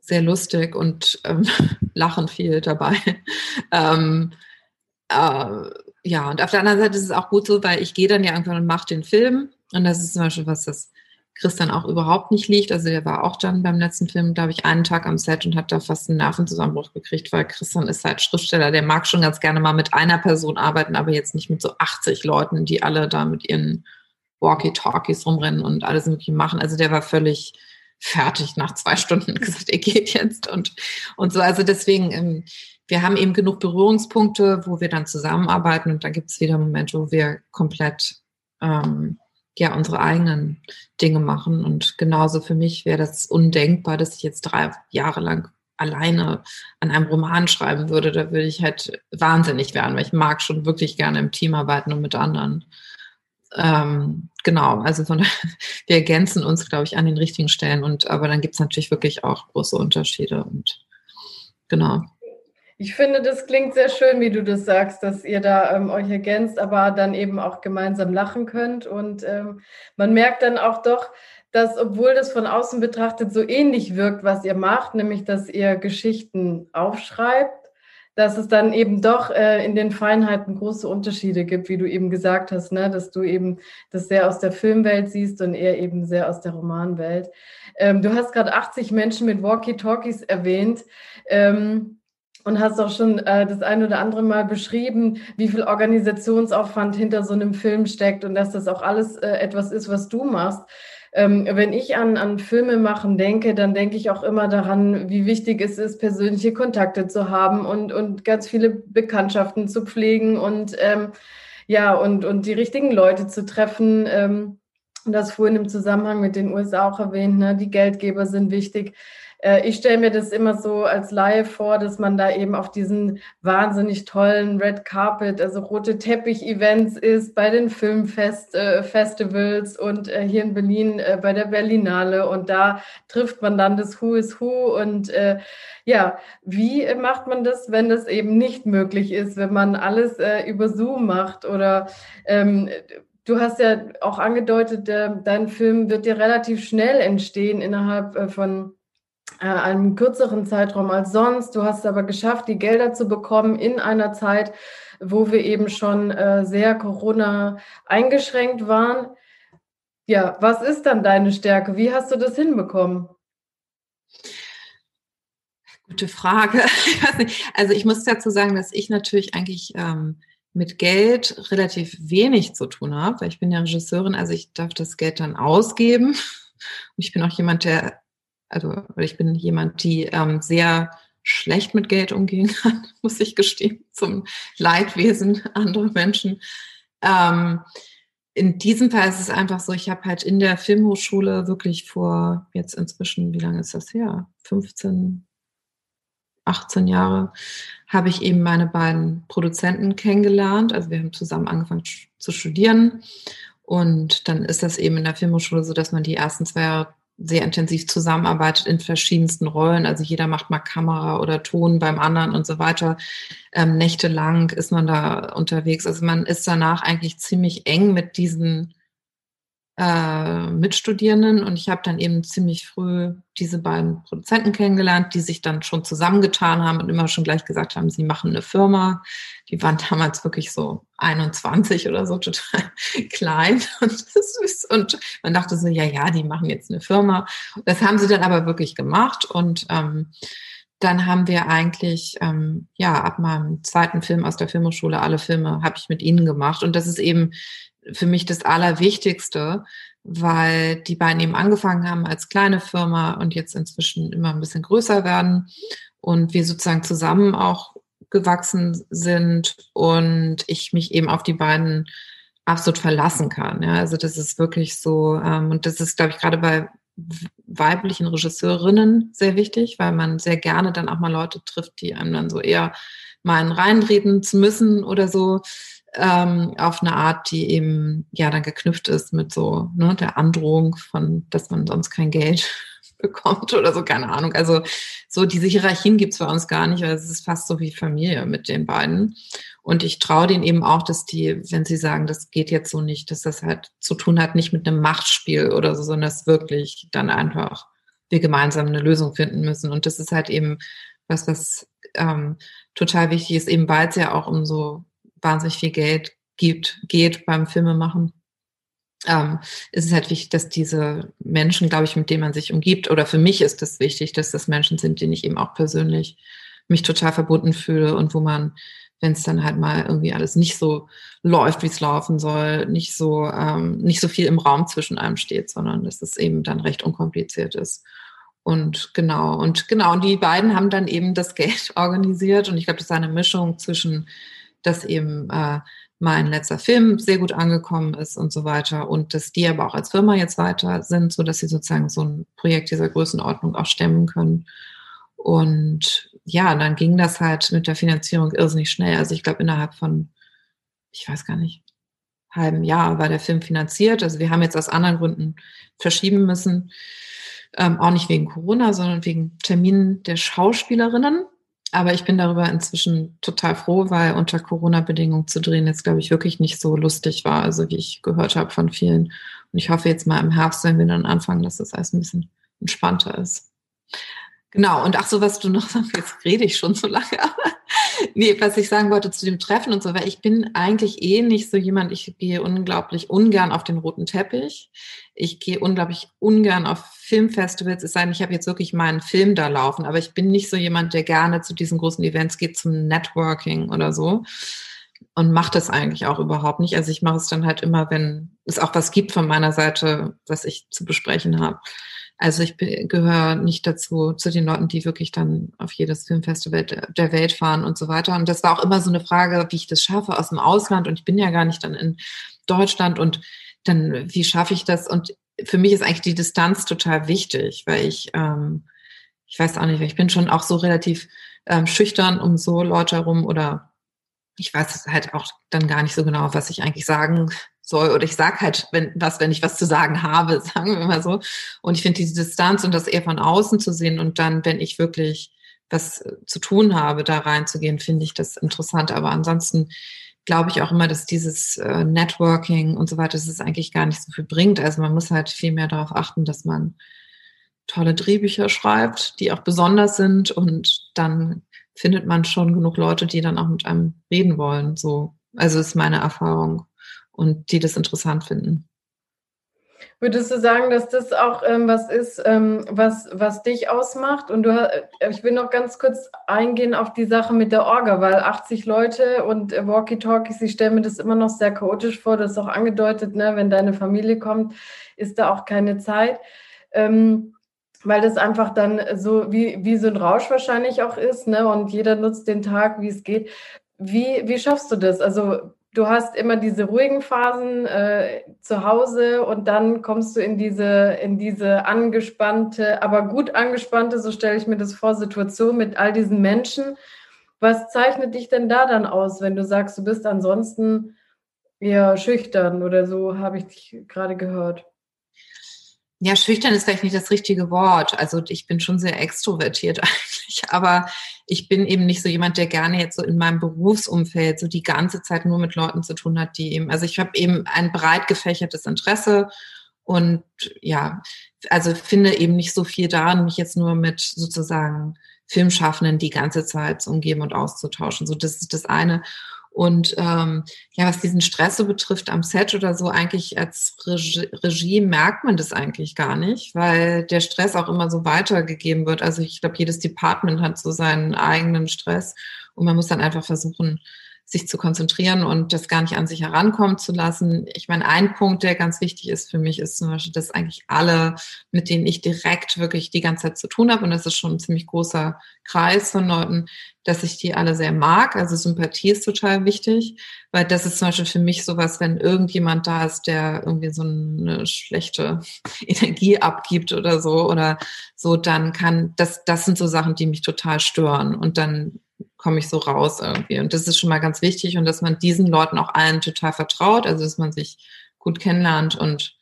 S1: sehr lustig und ähm, [LAUGHS] lachen viel dabei. [LAUGHS] ähm, äh, ja, und auf der anderen Seite ist es auch gut so, weil ich gehe dann ja irgendwann und mache den Film. Und das ist zum Beispiel was, das Christian auch überhaupt nicht liegt. Also der war auch dann beim letzten Film, glaube ich, einen Tag am Set und hat da fast einen Nervenzusammenbruch gekriegt, weil Christian ist halt Schriftsteller, der mag schon ganz gerne mal mit einer Person arbeiten, aber jetzt nicht mit so 80 Leuten, die alle da mit ihren Walkie-Talkies rumrennen und alles mögliche machen. Also der war völlig fertig nach zwei Stunden gesagt, er geht jetzt und, und so. Also deswegen, ähm, wir haben eben genug Berührungspunkte, wo wir dann zusammenarbeiten und dann gibt es wieder Momente, wo wir komplett ähm, ja unsere eigenen Dinge machen. Und genauso für mich wäre das undenkbar, dass ich jetzt drei Jahre lang alleine an einem Roman schreiben würde. Da würde ich halt wahnsinnig werden, weil ich mag schon wirklich gerne im Team arbeiten und mit anderen. Ähm, genau, also von [LAUGHS] wir ergänzen uns, glaube ich, an den richtigen Stellen und aber dann gibt es natürlich wirklich auch große Unterschiede und genau.
S2: Ich finde, das klingt sehr schön, wie du das sagst, dass ihr da ähm, euch ergänzt, aber dann eben auch gemeinsam lachen könnt. Und ähm, man merkt dann auch doch, dass, obwohl das von außen betrachtet so ähnlich wirkt, was ihr macht, nämlich dass ihr Geschichten aufschreibt, dass es dann eben doch äh, in den Feinheiten große Unterschiede gibt, wie du eben gesagt hast, ne? dass du eben das sehr aus der Filmwelt siehst und eher eben sehr aus der Romanwelt. Ähm, du hast gerade 80 Menschen mit Walkie-Talkies erwähnt. Ähm, und hast auch schon äh, das ein oder andere Mal beschrieben, wie viel Organisationsaufwand hinter so einem Film steckt und dass das auch alles äh, etwas ist, was du machst. Ähm, wenn ich an, an Filme machen denke, dann denke ich auch immer daran, wie wichtig es ist, persönliche Kontakte zu haben und, und ganz viele Bekanntschaften zu pflegen und ähm, ja, und, und die richtigen Leute zu treffen. Ähm, das vorhin im Zusammenhang mit den USA auch erwähnt, ne? die Geldgeber sind wichtig. Äh, ich stelle mir das immer so als Laie vor, dass man da eben auf diesen wahnsinnig tollen Red Carpet, also rote Teppich-Events ist, bei den Filmfestivals äh, und äh, hier in Berlin äh, bei der Berlinale. Und da trifft man dann das Who is Who. Und äh, ja, wie macht man das, wenn das eben nicht möglich ist, wenn man alles äh, über Zoom macht? Oder ähm, Du hast ja auch angedeutet, dein Film wird ja relativ schnell entstehen innerhalb von äh, einem kürzeren Zeitraum als sonst. Du hast es aber geschafft, die Gelder zu bekommen in einer Zeit, wo wir eben schon äh, sehr Corona eingeschränkt waren. Ja, was ist dann deine Stärke? Wie hast du das hinbekommen?
S1: Gute Frage. [LAUGHS] Also ich muss dazu sagen, dass ich natürlich eigentlich ähm, mit Geld relativ wenig zu tun habe, weil ich bin ja Regisseurin, also ich darf das Geld dann ausgeben. Und ich bin auch jemand, der also ich bin jemand, die ähm, sehr schlecht mit Geld umgehen kann, [LAUGHS] muss ich gestehen, zum Leidwesen anderer Menschen. Ähm, in diesem Fall ist es einfach so, ich habe halt in der Filmhochschule wirklich vor jetzt inzwischen, wie lange ist das her? 15, 18 Jahre, habe ich eben meine beiden Produzenten kennengelernt. Also wir haben zusammen angefangen zu studieren. Und dann ist das eben in der Filmhochschule so, dass man die ersten zwei Jahre sehr intensiv zusammenarbeitet in verschiedensten Rollen. Also jeder macht mal Kamera oder Ton beim anderen und so weiter. Ähm, nächtelang ist man da unterwegs. Also man ist danach eigentlich ziemlich eng mit diesen äh, Mitstudierenden und ich habe dann eben ziemlich früh diese beiden Produzenten kennengelernt, die sich dann schon zusammengetan haben und immer schon gleich gesagt haben, sie machen eine Firma. Die waren [LAUGHS] damals wirklich so 21 oder so, total [LAUGHS] klein und. [LAUGHS] Und man dachte so, ja, ja, die machen jetzt eine Firma. Das haben sie dann aber wirklich gemacht und ähm, dann haben wir eigentlich, ähm, ja, ab meinem zweiten Film aus der Filmhochschule, alle Filme habe ich mit ihnen gemacht. Und das ist eben für mich das Allerwichtigste, weil die beiden eben angefangen haben als kleine Firma und jetzt inzwischen immer ein bisschen größer werden und wir sozusagen zusammen auch gewachsen sind und ich mich eben auf die beiden absolut verlassen kann. Ja, also das ist wirklich so, ähm, und das ist, glaube ich, gerade bei weiblichen Regisseurinnen sehr wichtig, weil man sehr gerne dann auch mal Leute trifft, die einem dann so eher meinen reinreden zu müssen oder so ähm, auf eine Art, die eben ja dann geknüpft ist mit so ne, der Androhung von, dass man sonst kein Geld [LAUGHS] bekommt oder so, keine Ahnung. Also so diese Hierarchien gibt's bei uns gar nicht, weil es ist fast so wie Familie mit den beiden. Und ich traue denen eben auch, dass die, wenn sie sagen, das geht jetzt so nicht, dass das halt zu tun hat, nicht mit einem Machtspiel oder so, sondern dass wirklich dann einfach wir gemeinsam eine Lösung finden müssen. Und das ist halt eben was, was ähm, total wichtig ist, eben weil es ja auch um so wahnsinnig viel Geld gibt, geht beim Filmemachen. ähm, ist es halt wichtig, dass diese Menschen, glaube ich, mit denen man sich umgibt, oder für mich ist es das wichtig, dass das Menschen sind, denen ich eben auch persönlich mich total verbunden fühle und wo man, wenn es dann halt mal irgendwie alles nicht so läuft, wie es laufen soll, nicht so, ähm, nicht so viel im Raum zwischen einem steht, sondern dass es eben dann recht unkompliziert ist. Und genau, und genau, und die beiden haben dann eben das Geld [LAUGHS] organisiert und ich glaube, das ist eine Mischung zwischen, dass eben äh, mein letzter Film sehr gut angekommen ist und so weiter und dass die aber auch als Firma jetzt weiter sind, so dass sie sozusagen so ein Projekt dieser Größenordnung auch stemmen können. Und ja, dann ging das halt mit der Finanzierung irrsinnig schnell. Also ich glaube, innerhalb von, ich weiß gar nicht, halben Jahr war der Film finanziert. Also wir haben jetzt aus anderen Gründen verschieben müssen. Ähm, auch nicht wegen Corona, sondern wegen Terminen der Schauspielerinnen. Aber ich bin darüber inzwischen total froh, weil unter Corona-Bedingungen zu drehen jetzt, glaube ich, wirklich nicht so lustig war, also wie ich gehört habe von vielen. Und ich hoffe jetzt mal im Herbst, wenn wir dann anfangen, dass das alles ein bisschen entspannter ist. Genau, und ach so, was du noch sagst, jetzt rede ich schon so lange. [LAUGHS] nee, was ich sagen wollte zu dem Treffen und so, weil ich bin eigentlich eh nicht so jemand, ich gehe unglaublich ungern auf den roten Teppich. Ich gehe unglaublich ungern auf Filmfestivals, es sei denn, ich habe jetzt wirklich meinen Film da laufen, aber ich bin nicht so jemand, der gerne zu diesen großen Events geht, zum Networking oder so. Und macht das eigentlich auch überhaupt nicht. Also ich mache es dann halt immer, wenn es auch was gibt von meiner Seite, was ich zu besprechen habe. Also ich gehöre nicht dazu, zu den Leuten, die wirklich dann auf jedes Filmfestival der Welt fahren und so weiter. Und das war auch immer so eine Frage, wie ich das schaffe aus dem Ausland. Und ich bin ja gar nicht dann in Deutschland und dann, wie schaffe ich das? Und für mich ist eigentlich die Distanz total wichtig, weil ich, ähm, ich weiß auch nicht, ich bin schon auch so relativ ähm, schüchtern um so Leute herum oder ich weiß halt auch dann gar nicht so genau, was ich eigentlich sagen soll oder ich sag halt wenn, was, wenn ich was zu sagen habe, [LAUGHS] sagen wir mal so. Und ich finde diese Distanz und das eher von außen zu sehen und dann, wenn ich wirklich was zu tun habe, da reinzugehen, finde ich das interessant. Aber ansonsten glaube ich auch immer, dass dieses äh, Networking und so weiter, dass es eigentlich gar nicht so viel bringt. Also man muss halt viel mehr darauf achten, dass man tolle Drehbücher schreibt, die auch besonders sind und dann findet man schon genug Leute, die dann auch mit einem reden wollen. So, also ist meine Erfahrung und die das interessant finden.
S2: Würdest du sagen, dass das auch ähm, was ist, ähm, was, was dich ausmacht? Und du, äh, ich will noch ganz kurz eingehen auf die Sache mit der Orga, weil 80 Leute und äh, Walkie-Talkies, ich stelle mir das immer noch sehr chaotisch vor. Das ist auch angedeutet, ne? wenn deine Familie kommt, ist da auch keine Zeit. Ähm, weil das einfach dann so wie, wie so ein Rausch wahrscheinlich auch ist, ne? Und jeder nutzt den Tag, wie es geht. Wie, wie schaffst du das? Also du hast immer diese ruhigen Phasen äh, zu Hause und dann kommst du in diese, in diese angespannte, aber gut angespannte, so stelle ich mir das vor, Situation mit all diesen Menschen. Was zeichnet dich denn da dann aus, wenn du sagst, du bist ansonsten eher schüchtern oder so, habe ich dich gerade gehört?
S1: Ja, schüchtern ist vielleicht nicht das richtige Wort. Also ich bin schon sehr extrovertiert [LAUGHS] eigentlich, aber ich bin eben nicht so jemand, der gerne jetzt so in meinem Berufsumfeld so die ganze Zeit nur mit Leuten zu tun hat, die eben, also ich habe eben ein breit gefächertes Interesse und ja, also finde eben nicht so viel daran, mich jetzt nur mit sozusagen Filmschaffenden die ganze Zeit zu umgeben und auszutauschen. So, das ist das eine. Und ähm, ja, was diesen Stress so betrifft am Set oder so, eigentlich als Regie, Regie merkt man das eigentlich gar nicht, weil der Stress auch immer so weitergegeben wird. Also ich glaube, jedes Department hat so seinen eigenen Stress und man muss dann einfach versuchen, sich zu konzentrieren und das gar nicht an sich herankommen zu lassen. Ich meine, ein Punkt, der ganz wichtig ist für mich, ist zum Beispiel, dass eigentlich alle, mit denen ich direkt wirklich die ganze Zeit zu tun habe, und das ist schon ein ziemlich großer Kreis von Leuten, dass ich die alle sehr mag. Also Sympathie ist total wichtig, weil das ist zum Beispiel für mich sowas, wenn irgendjemand da ist, der irgendwie so eine schlechte [LAUGHS] Energie abgibt oder so oder so, dann kann das, das sind so Sachen, die mich total stören und dann komme ich so raus irgendwie. Und das ist schon mal ganz wichtig und dass man diesen Leuten auch allen total vertraut, also dass man sich gut kennenlernt und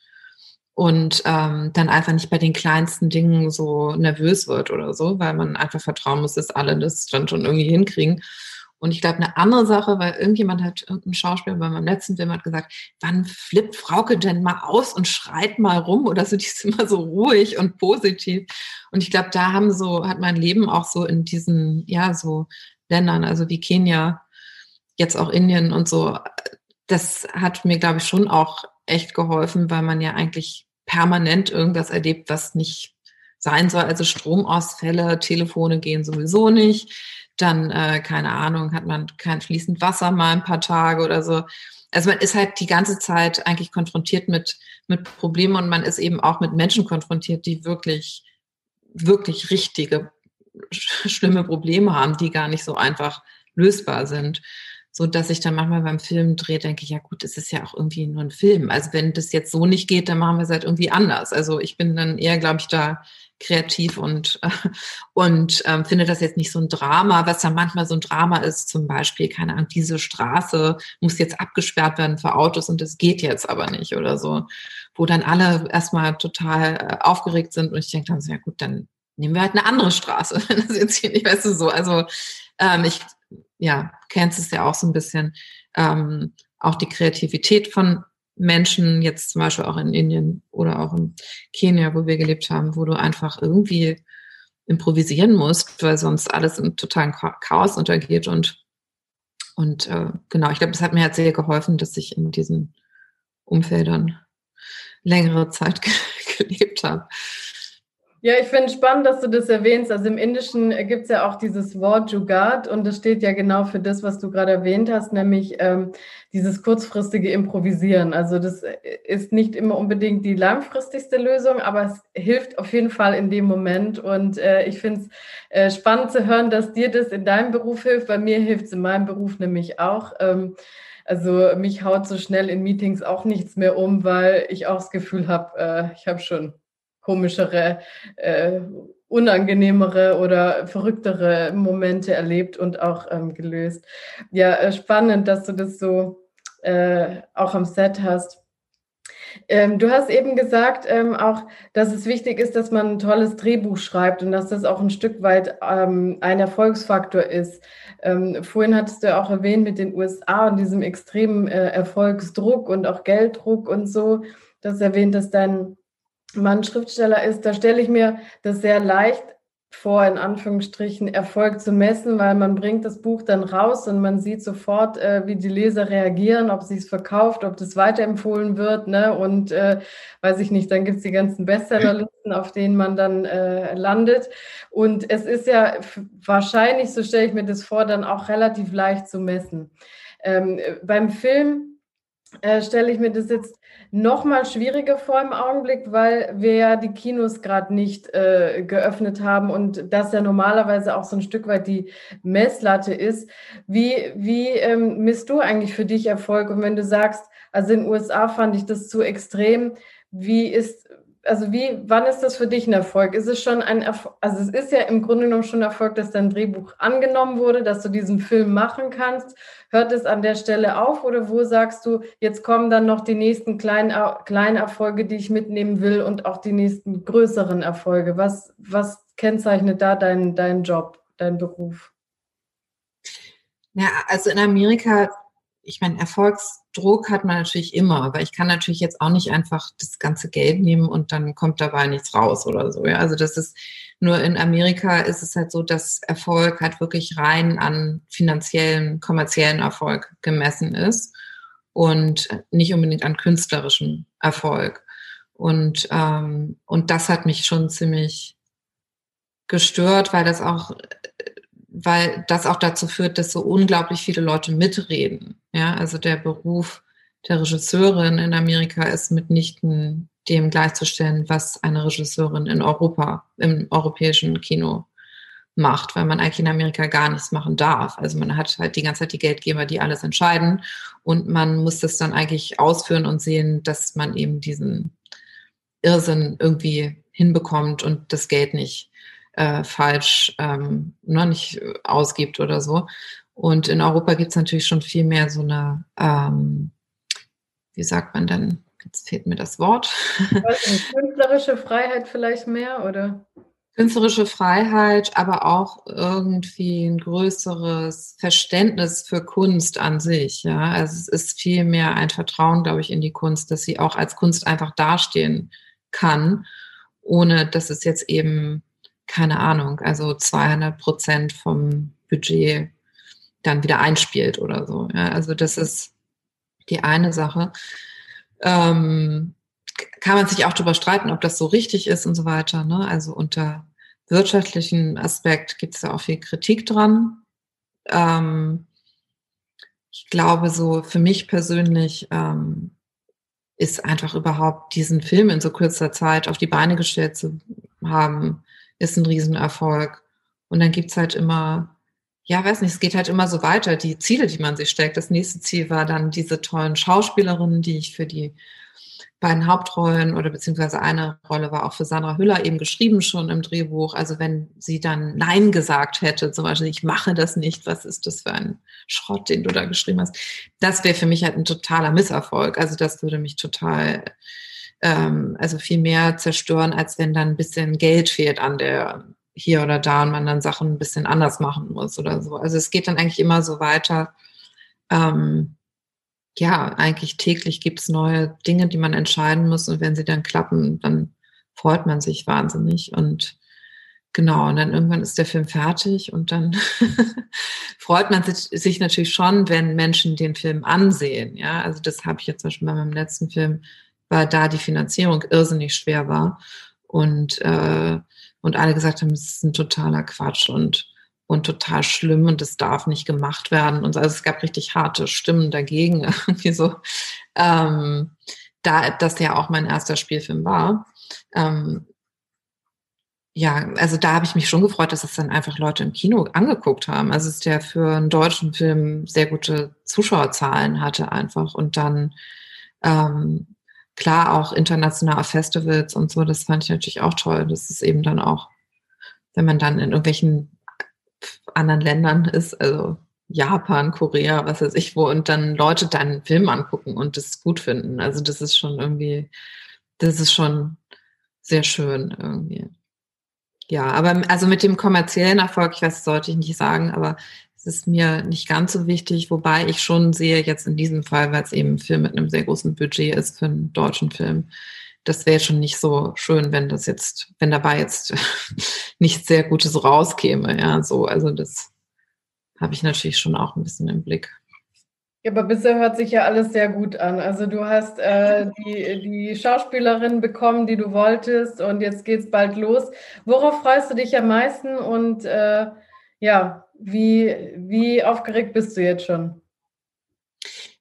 S1: und ähm, dann einfach nicht bei den kleinsten Dingen so nervös wird oder so, weil man einfach vertrauen muss, dass alle das dann schon irgendwie hinkriegen. Und ich glaube, eine andere Sache, weil irgendjemand hat, irgendein Schauspieler bei meinem letzten Film hat gesagt, wann flippt Frauke denn mal aus und schreit mal rum oder so, [LAUGHS] die ist immer so ruhig und positiv. Und ich glaube, da haben so, hat mein Leben auch so in diesen, ja, so Ländern, also wie Kenia, jetzt auch Indien und so, das hat mir, glaube ich, schon auch echt geholfen, weil man ja eigentlich permanent irgendwas erlebt, was nicht sein soll. Also Stromausfälle, Telefone gehen sowieso nicht. Dann, äh, keine Ahnung, hat man kein fließend Wasser mal ein paar Tage oder so. Also man ist halt die ganze Zeit eigentlich konfrontiert mit, mit Problemen und man ist eben auch mit Menschen konfrontiert, die wirklich, wirklich richtige, schlimme Probleme haben, die gar nicht so einfach lösbar sind so dass ich dann manchmal beim Film drehe, denke ich, ja gut, es ist ja auch irgendwie nur ein Film. Also wenn das jetzt so nicht geht, dann machen wir es halt irgendwie anders. Also ich bin dann eher, glaube ich, da kreativ und, [LAUGHS] und ähm, finde das jetzt nicht so ein Drama, was dann manchmal so ein Drama ist, zum Beispiel, keine Ahnung, diese Straße muss jetzt abgesperrt werden für Autos und es geht jetzt aber nicht oder so, wo dann alle erstmal total äh, aufgeregt sind und ich denke dann so, ja gut, dann nehmen wir halt eine andere Straße, wenn [LAUGHS] das jetzt hier nicht, weißt du, so, also ähm, ich ja, kennst es ja auch so ein bisschen, ähm, auch die Kreativität von Menschen, jetzt zum Beispiel auch in Indien oder auch in Kenia, wo wir gelebt haben, wo du einfach irgendwie improvisieren musst, weil sonst alles im totalen Chaos untergeht. Und, und äh, genau, ich glaube, es hat mir halt sehr geholfen, dass ich in diesen Umfeldern längere Zeit [LAUGHS] gelebt habe.
S2: Ja, ich finde spannend, dass du das erwähnst. Also im Indischen gibt es ja auch dieses Wort Jugaad und das steht ja genau für das, was du gerade erwähnt hast, nämlich ähm, dieses kurzfristige Improvisieren. Also das ist nicht immer unbedingt die langfristigste Lösung, aber es hilft auf jeden Fall in dem Moment. Und äh, ich finde es äh, spannend zu hören, dass dir das in deinem Beruf hilft. Bei mir hilft es in meinem Beruf nämlich auch. Ähm, also mich haut so schnell in Meetings auch nichts mehr um, weil ich auch das Gefühl habe, äh, ich habe schon komischere, äh, unangenehmere oder verrücktere Momente erlebt und auch ähm, gelöst. Ja, äh, spannend, dass du das so äh, auch am Set hast. Ähm, du hast eben gesagt, ähm, auch, dass es wichtig ist, dass man ein tolles Drehbuch schreibt und dass das auch ein Stück weit ähm, ein Erfolgsfaktor ist. Ähm, vorhin hattest du auch erwähnt mit den USA und diesem extremen äh, Erfolgsdruck und auch Gelddruck und so. Du hast erwähnt, dass dein Mann Schriftsteller ist, da stelle ich mir das sehr leicht vor, in Anführungsstrichen, Erfolg zu messen, weil man bringt das Buch dann raus und man sieht sofort, äh, wie die Leser reagieren, ob sie es verkauft, ob das weiterempfohlen wird. Ne? Und äh, weiß ich nicht, dann gibt es die ganzen Bestsellerlisten, auf denen man dann äh, landet. Und es ist ja wahrscheinlich, so stelle ich mir das vor, dann auch relativ leicht zu messen. Ähm, beim Film äh, stelle ich mir das jetzt noch mal schwieriger vor im Augenblick, weil wir ja die Kinos gerade nicht äh, geöffnet haben und das ja normalerweise auch so ein Stück weit die Messlatte ist. Wie, wie ähm, misst du eigentlich für dich Erfolg? Und wenn du sagst, also in den USA fand ich das zu extrem, wie ist, also wie, wann ist das für dich ein Erfolg? Ist es schon ein Erfolg, also es ist ja im Grunde genommen schon Erfolg, dass dein Drehbuch angenommen wurde, dass du diesen Film machen kannst. Hört es an der Stelle auf oder wo sagst du, jetzt kommen dann noch die nächsten kleinen, kleinen Erfolge, die ich mitnehmen will und auch die nächsten größeren Erfolge? Was, was kennzeichnet da deinen dein Job, dein Beruf?
S1: Ja, also in Amerika ich meine, Erfolgsdruck hat man natürlich immer, aber ich kann natürlich jetzt auch nicht einfach das ganze Geld nehmen und dann kommt dabei nichts raus oder so. Ja? Also das ist nur in Amerika ist es halt so, dass Erfolg halt wirklich rein an finanziellen, kommerziellen Erfolg gemessen ist und nicht unbedingt an künstlerischem Erfolg. Und, ähm, und das hat mich schon ziemlich gestört, weil das auch weil das auch dazu führt, dass so unglaublich viele Leute mitreden. Ja, also der Beruf der Regisseurin in Amerika ist mitnichten dem gleichzustellen, was eine Regisseurin in Europa, im europäischen Kino macht, weil man eigentlich in Amerika gar nichts machen darf. Also man hat halt die ganze Zeit die Geldgeber, die alles entscheiden und man muss das dann eigentlich ausführen und sehen, dass man eben diesen Irrsinn irgendwie hinbekommt und das Geld nicht äh, falsch ähm, noch nicht ausgibt oder so. Und in Europa gibt es natürlich schon viel mehr so eine, ähm, wie sagt man denn, jetzt fehlt mir das Wort.
S2: künstlerische Freiheit vielleicht mehr, oder?
S1: Künstlerische Freiheit, aber auch irgendwie ein größeres Verständnis für Kunst an sich. Ja, also es ist viel mehr ein Vertrauen, glaube ich, in die Kunst, dass sie auch als Kunst einfach dastehen kann, ohne dass es jetzt eben keine Ahnung, also 200 Prozent vom Budget dann wieder einspielt oder so. Ja, also das ist die eine Sache. ähm, kann man sich auch darüber streiten, ob das so richtig ist und so weiter. Ne? Also unter wirtschaftlichen Aspekt gibt es da auch viel Kritik dran. Ähm, ich glaube, so für mich persönlich ähm, ist einfach überhaupt diesen Film in so kurzer Zeit auf die Beine gestellt zu haben, ist ein Riesenerfolg. Und dann gibt's halt immer, ja, weiß nicht, es geht halt immer so weiter, die Ziele, die man sich steckt. Das nächste Ziel war dann diese tollen Schauspielerinnen, die ich für die beiden Hauptrollen oder beziehungsweise eine Rolle war auch für Sandra Hüller eben geschrieben schon im Drehbuch. Also wenn sie dann Nein gesagt hätte, zum Beispiel, ich mache das nicht, was ist das für ein Schrott, den du da geschrieben hast, das wäre für mich halt ein totaler Misserfolg. Also das würde mich total, ähm, also viel mehr zerstören, als wenn dann ein bisschen Geld fehlt an der hier oder da und man dann Sachen ein bisschen anders machen muss oder so. Also es geht dann eigentlich immer so weiter. Ähm, ja, eigentlich täglich gibt es neue Dinge, die man entscheiden muss. Und wenn sie dann klappen, dann freut man sich wahnsinnig. Und genau, und dann irgendwann ist der Film fertig und dann [LAUGHS] freut man sich, sich, natürlich schon, wenn Menschen den Film ansehen. Ja, also das habe ich jetzt zum Beispiel bei meinem letzten Film, weil da die Finanzierung irrsinnig schwer war. Und, äh, und alle gesagt haben, es ist ein totaler Quatsch und und total schlimm und es darf nicht gemacht werden. Und also es gab richtig harte Stimmen dagegen, [LAUGHS] irgendwie so. Ähm, da das ja auch mein erster Spielfilm war. Ähm, ja, also da habe ich mich schon gefreut, dass es dann einfach Leute im Kino angeguckt haben. Also es der für einen deutschen Film sehr gute Zuschauerzahlen hatte einfach und dann ähm, klar auch internationale Festivals und so. Das fand ich natürlich auch toll. Das ist eben dann auch, wenn man dann in irgendwelchen anderen Ländern ist, also Japan, Korea, was weiß ich wo, und dann Leute deinen Film angucken und das gut finden. Also das ist schon irgendwie, das ist schon sehr schön irgendwie. Ja, aber also mit dem kommerziellen Erfolg, ich weiß, sollte ich nicht sagen, aber ist mir nicht ganz so wichtig, wobei ich schon sehe jetzt in diesem Fall, weil es eben ein Film mit einem sehr großen Budget ist für einen deutschen Film, das wäre schon nicht so schön, wenn das jetzt, wenn dabei jetzt [LAUGHS] nichts sehr Gutes rauskäme. Ja, so, also das habe ich natürlich schon auch ein bisschen im Blick.
S2: Ja, aber bisher hört sich ja alles sehr gut an. Also du hast äh, die, die Schauspielerin bekommen, die du wolltest und jetzt geht es bald los. Worauf freust du dich am meisten und äh, ja, wie, wie aufgeregt bist du jetzt schon?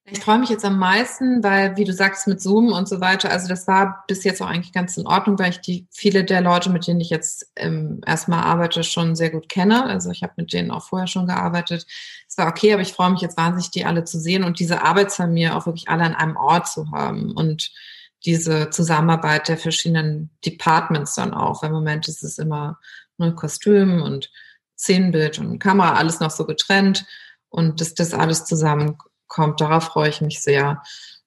S1: Ich freue mich jetzt am meisten, weil, wie du sagst, mit Zoom und so weiter, also das war bis jetzt auch eigentlich ganz in Ordnung, weil ich die viele der Leute, mit denen ich jetzt ähm, erstmal arbeite, schon sehr gut kenne. Also ich habe mit denen auch vorher schon gearbeitet. Es war okay, aber ich freue mich jetzt wahnsinnig, die alle zu sehen und diese Arbeitsfamilie auch wirklich alle an einem Ort zu haben und diese Zusammenarbeit der verschiedenen Departments dann auch. Im Moment ist es immer nur Kostüm und Szenenbild und Kamera, alles noch so getrennt und dass das alles zusammen kommt. Darauf freue ich mich sehr.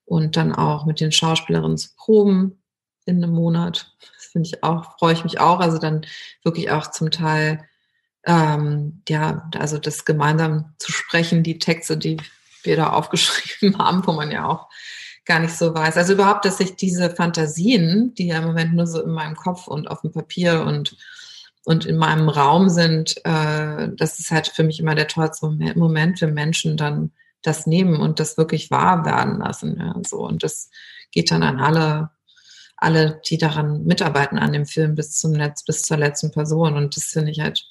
S1: Und dann auch mit den Schauspielerinnen zu proben in einem Monat. Das finde ich auch, freue ich mich auch. Also dann wirklich auch zum Teil, ähm, ja, also das gemeinsam zu sprechen, die Texte, die wir da [LAUGHS] aufgeschrieben haben, wo man ja auch gar nicht so weiß. Also überhaupt, dass ich diese Fantasien, die ja im Moment nur so in meinem Kopf und auf dem Papier und und in meinem Raum sind, äh, das ist halt für mich immer der tollste Moment für Menschen, dann das nehmen und das wirklich wahr werden lassen. Ja, so. Und das geht dann an alle, alle, die daran mitarbeiten an dem Film bis zum Netz, bis zur letzten Person. Und das finde ich halt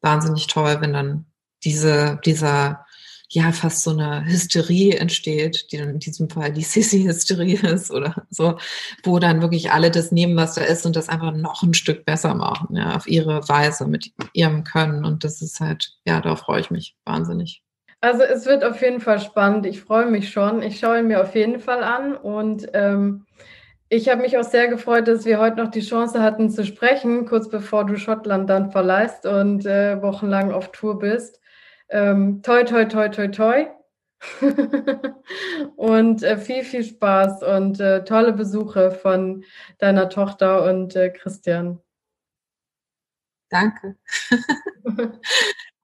S1: wahnsinnig toll, wenn dann diese, dieser, ja, fast so eine Hysterie entsteht, die dann in diesem Fall die [LAUGHS] Sissy-Hysterie ist oder so, wo dann wirklich alle das nehmen, was da ist und das einfach noch ein Stück besser machen, ja, auf ihre Weise, mit ihrem Können. Und das ist halt, ja, darauf freue ich mich wahnsinnig.
S2: Also es wird auf jeden Fall spannend. Ich freue mich schon. Ich schaue ihn mir auf jeden Fall an. Und ähm, ich habe mich auch sehr gefreut, dass wir heute noch die Chance hatten zu sprechen, kurz bevor du Schottland dann verlässt und äh, wochenlang auf Tour bist. Ähm, toi, toi, toi, toi, toi. [LAUGHS] und äh, viel, viel Spaß und äh, tolle Besuche von deiner Tochter und äh, Christian.
S1: Danke. [LAUGHS]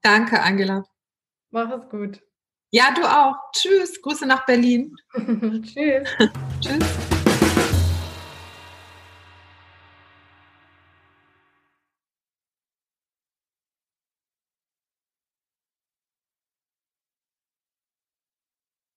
S1: Danke, Angela.
S2: Mach es gut.
S1: Ja, du auch. Tschüss. Grüße nach Berlin. [LAUGHS]
S2: Tschüss. Tschüss.